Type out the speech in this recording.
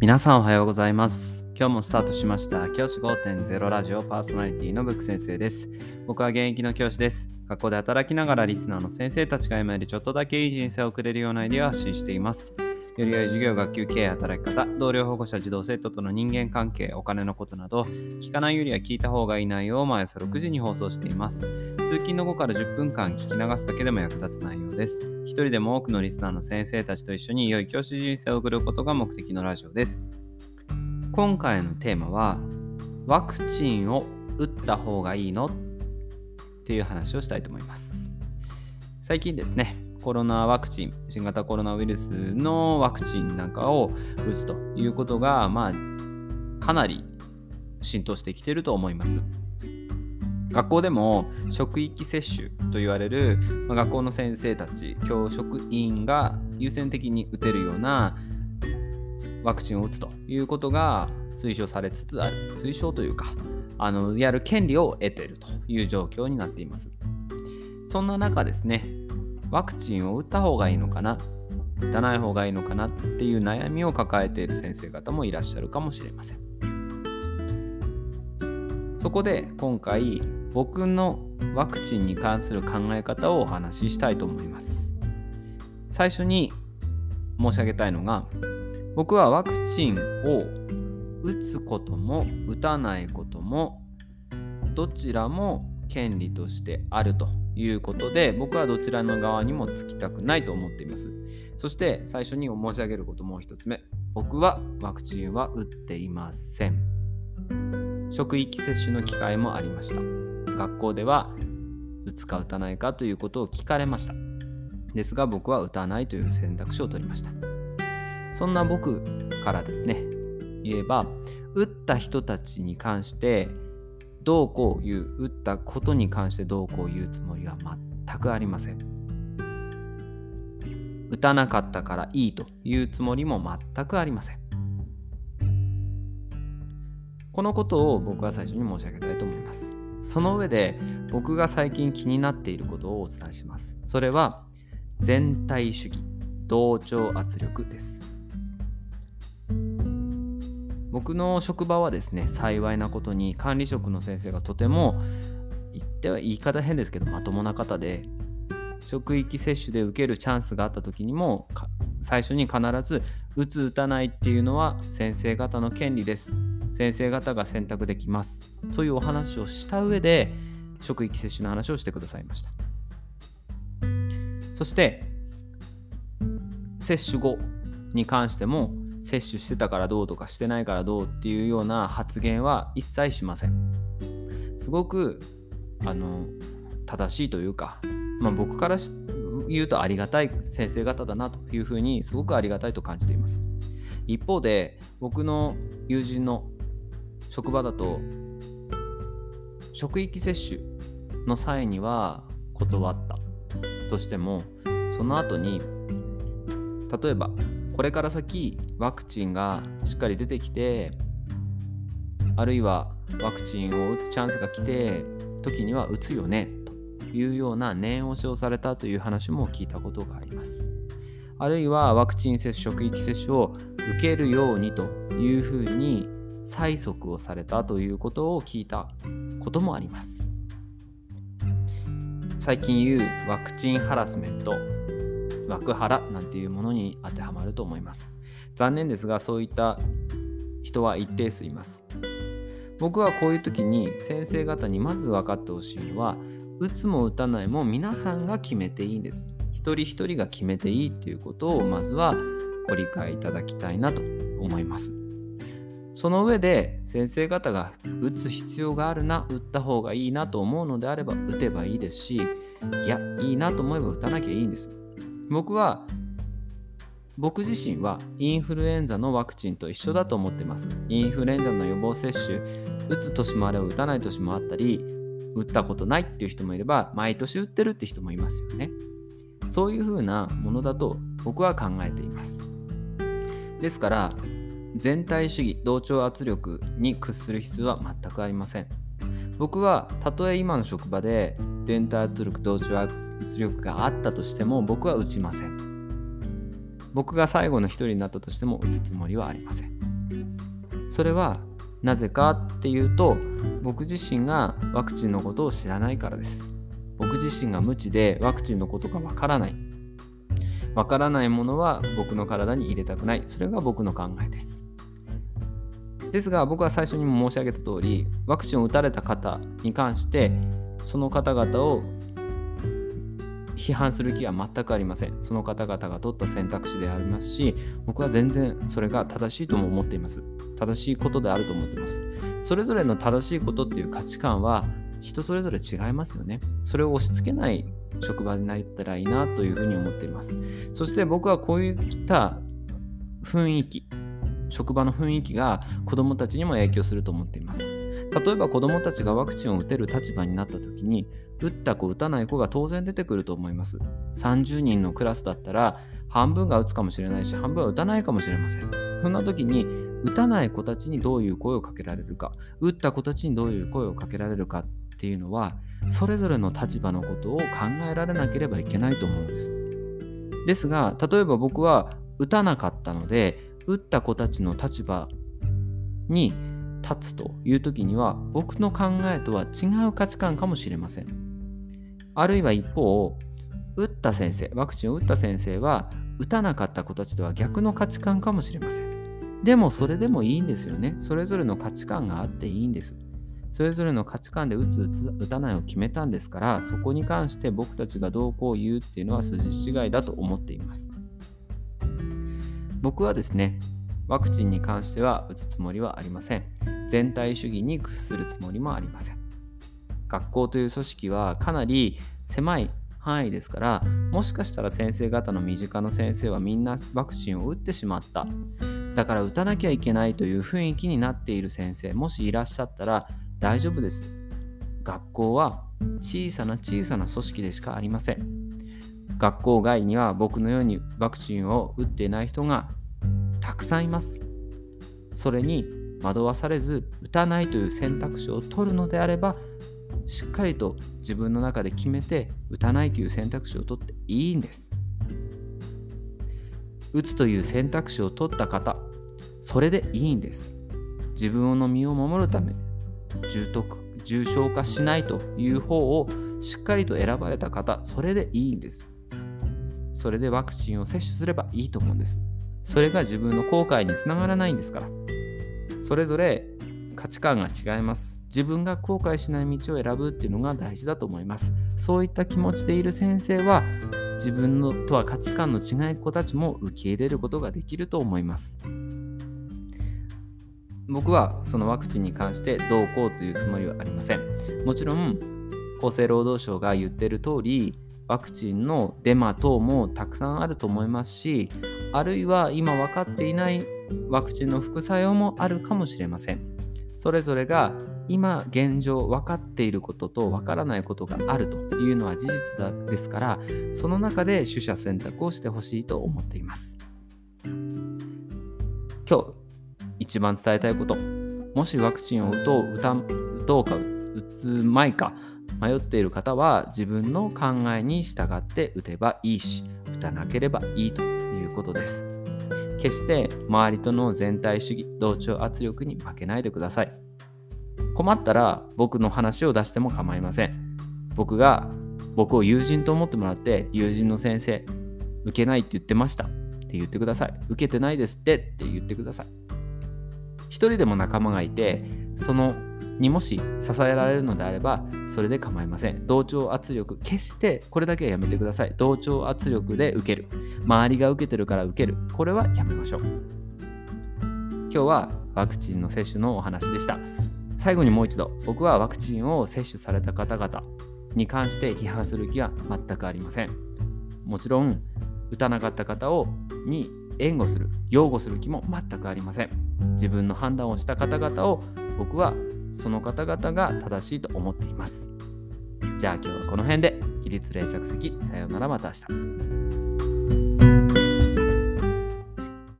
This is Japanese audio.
皆さんおはようございます。今日もスタートしました教師5.0ラジオパーソナリティのブック先生です。僕は現役の教師です。学校で働きながらリスナーの先生たちが今よりちょっとだけいい人生を送れるようなアイデアを発信しています。より良い授業、学級経営、働き方、同僚保護者、児童生徒との人間関係、お金のことなど、聞かないよりは聞いた方がいい内容を毎朝6時に放送しています。通勤の後から10分間聞き流すだけでも役立つ内容です。一人でも多くのリスナーの先生たちと一緒に良い教師人生を送ることが目的のラジオです。今回のテーマは、ワクチンを打った方がいいの？っていう話をしたいと思います。最近ですね、コロナワクチン、新型コロナウイルスのワクチンなんかを打つということが、まあ、かなり浸透してきてると思います。学校でも職域接種と言われる、まあ、学校の先生たち、教職員が優先的に打てるようなワクチンを打つということが推奨されつつある、推奨というか、あのやる権利を得ているという状況になっています。そんな中ですね、ワクチンを打った方がいいのかな、打たない方がいいのかなっていう悩みを抱えている先生方もいらっしゃるかもしれません。そこで今回僕のワクチンに関する考え方をお話ししたいと思います。最初に申し上げたいのが僕はワクチンを打つことも打たないこともどちらも権利としてあるということで僕はどちらの側にもつきたくないと思っています。そして最初に申し上げることもう一つ目僕はワクチンは打っていません。職域接種の機会もありました。学校では打つか打たないかということを聞かれました。ですが僕は打たないという選択肢を取りました。そんな僕からですね、言えば、打った人たちに関してどうこう言う、打ったことに関してどうこう言うつもりは全くありません。打たなかったからいいというつもりも全くありません。このことを僕は最初に申し上げたいと思います。その上で僕が最近気になっていることをお伝えします。それは全体主義、同調圧力です。僕の職場はですね、幸いなことに管理職の先生がとても言っては言い方変ですけどまともな方で職域接種で受けるチャンスがあった時にも最初に必ず打つ打たないっていうのは先生方の権利です。先生方が選択できます。というお話をした上で職域接種の話をしてくださいました。そして接種後に関しても接種してたからどうとかしてないからどうっていうような発言は一切しません。すごくあの正しいというか、まあ、僕から言うとありがたい先生方だなというふうにすごくありがたいと感じています。一方で僕の友人の職場だと職域接種の際には断ったとしてもその後に例えばこれから先ワクチンがしっかり出てきてあるいはワクチンを打つチャンスが来て時には打つよねというような念押しをされたという話も聞いたことがあります。あるいはワクチン接種職域接種を受けるようにというふうに催促をされたということを聞いたこともあります。最近言うワクチンハラスメント。ワクハラなんていうものに当てはまると思います。残念ですがそういった人は一定数います。僕はこういう時に先生方にまず分かってほしいのは打つも打たないも皆さんが決めていいんです。一人一人が決めていいっていうことをまずはご理解いただきたいなと思います。その上で先生方が打つ必要があるな打った方がいいなと思うのであれば打てばいいですしいやいいなと思えば打たなきゃいいんです。僕は僕自身はインフルエンザのワクチンと一緒だと思ってます。インフルエンザの予防接種、打つ年もあれば打たない年もあったり、打ったことないっていう人もいれば、毎年打ってるって人もいますよね。そういうふうなものだと僕は考えています。ですから、全体主義、同調圧力に屈する必要は全くありません。僕はたとえ今の職場で全体圧力、同調圧力があったとしても僕は打ちません。僕が最後の一人になったとしても打つつもりはありません。それはなぜかっていうと僕自身がワクチンのことを知らないからです僕自身が無知でワクチンのことがわからないわからないものは僕の体に入れたくないそれが僕の考えですですが僕は最初にも申し上げた通りワクチンを打たれた方に関してその方々を批判する気は全くありません。その方々が取った選択肢でありますし、僕は全然それが正しいとも思っています。正しいことであると思っています。それぞれの正しいことっていう価値観は人それぞれ違いますよね。それを押し付けない職場になったらいいなというふうに思っています。そして僕はこういった雰囲気、職場の雰囲気が子どもたちにも影響すると思っています。例えば子どもたちがワクチンを打てる立場になった時に打った子打たない子が当然出てくると思います。30人のクラスだったら半分が打つかもしれないし半分は打たないかもしれません。そんな時に打たない子たちにどういう声をかけられるか打った子たちにどういう声をかけられるかっていうのはそれぞれの立場のことを考えられなければいけないと思うんです。ですが例えば僕は打たなかったので打った子たちの立場に立つという時には僕の考えとは違う価値観かもしれません。あるいは一方、打った先生、ワクチンを打った先生は打たなかった子たちとは逆の価値観かもしれません。でもそれでもいいんですよね。それぞれの価値観があっていいんです。それぞれの価値観で打つ打たないを決めたんですからそこに関して僕たちがどうこう言うっていうのは筋違いだと思っています僕はですねワクチンに関しては打つつもりはありません。全体主義に屈するつもりもありません。学校という組織はかなり狭い範囲ですからもしかしたら先生方の身近な先生はみんなワクチンを打ってしまっただから打たなきゃいけないという雰囲気になっている先生もしいらっしゃったら大丈夫です学校は小さな小さな組織でしかありません学校外には僕のようにワクチンを打っていない人がたくさんいます。それに惑わされず打たないという選択肢を取るのであればしっかりと自分の中で決めて打たないという選択肢を取っていいんです。打つという選択肢を取った方それでいいんです。自分の身を守るため重篤重症化しないという方をしっかりと選ばれた方それでいいんです。それでワクチンを接種すればいいと思うんです。それが自分の後悔につながらないんですから。それぞれ価値観が違います。自分が後悔しない道を選ぶっていうのが大事だと思います。そういった気持ちでいる先生は自分のとは価値観の違い子たちも受け入れることができると思います。僕はそのワクチンに関してどうこうというつもりはありません。もちろん厚生労働省が言ってる通りワクチンのデマ等もたくさんあると思いますしあるいは今分かっていないワクチンの副作用もあるかもしれません。それぞれが今現状分かっていることと分からないことがあるというのは事実ですからその中で取捨選択をしてほしいと思っています。今日一番伝えたいこともしワクチンを打とう打た打とうか打つまいか迷っている方は自分の考えに従って打てばいいし打たなければいいと。いうことです。決して周りとの全体主義同調圧力に負けないでください。困ったら僕の話を出しても構いません。僕が僕を友人と思ってもらって友人の先生受けないって言ってました。って言ってください。受けてないですってって言ってください。一人でも仲間がいてそのにもし支えられるのであればそれで構いません。同調圧力決してこれだけはやめてください。同調圧力で受ける。周りが受けてるから受ける。これはやめましょう。今日はワクチンの接種のお話でした。最後にもう一度僕はワクチンを接種された方々に関して批判する気は全くありません。もちろん打たなかった方をに援護する擁護する気も全くありません。自分の判断をした方々を僕はその方々が正しいと思っています。じゃあ今日はこの辺で起立冷着席さようならまた明日。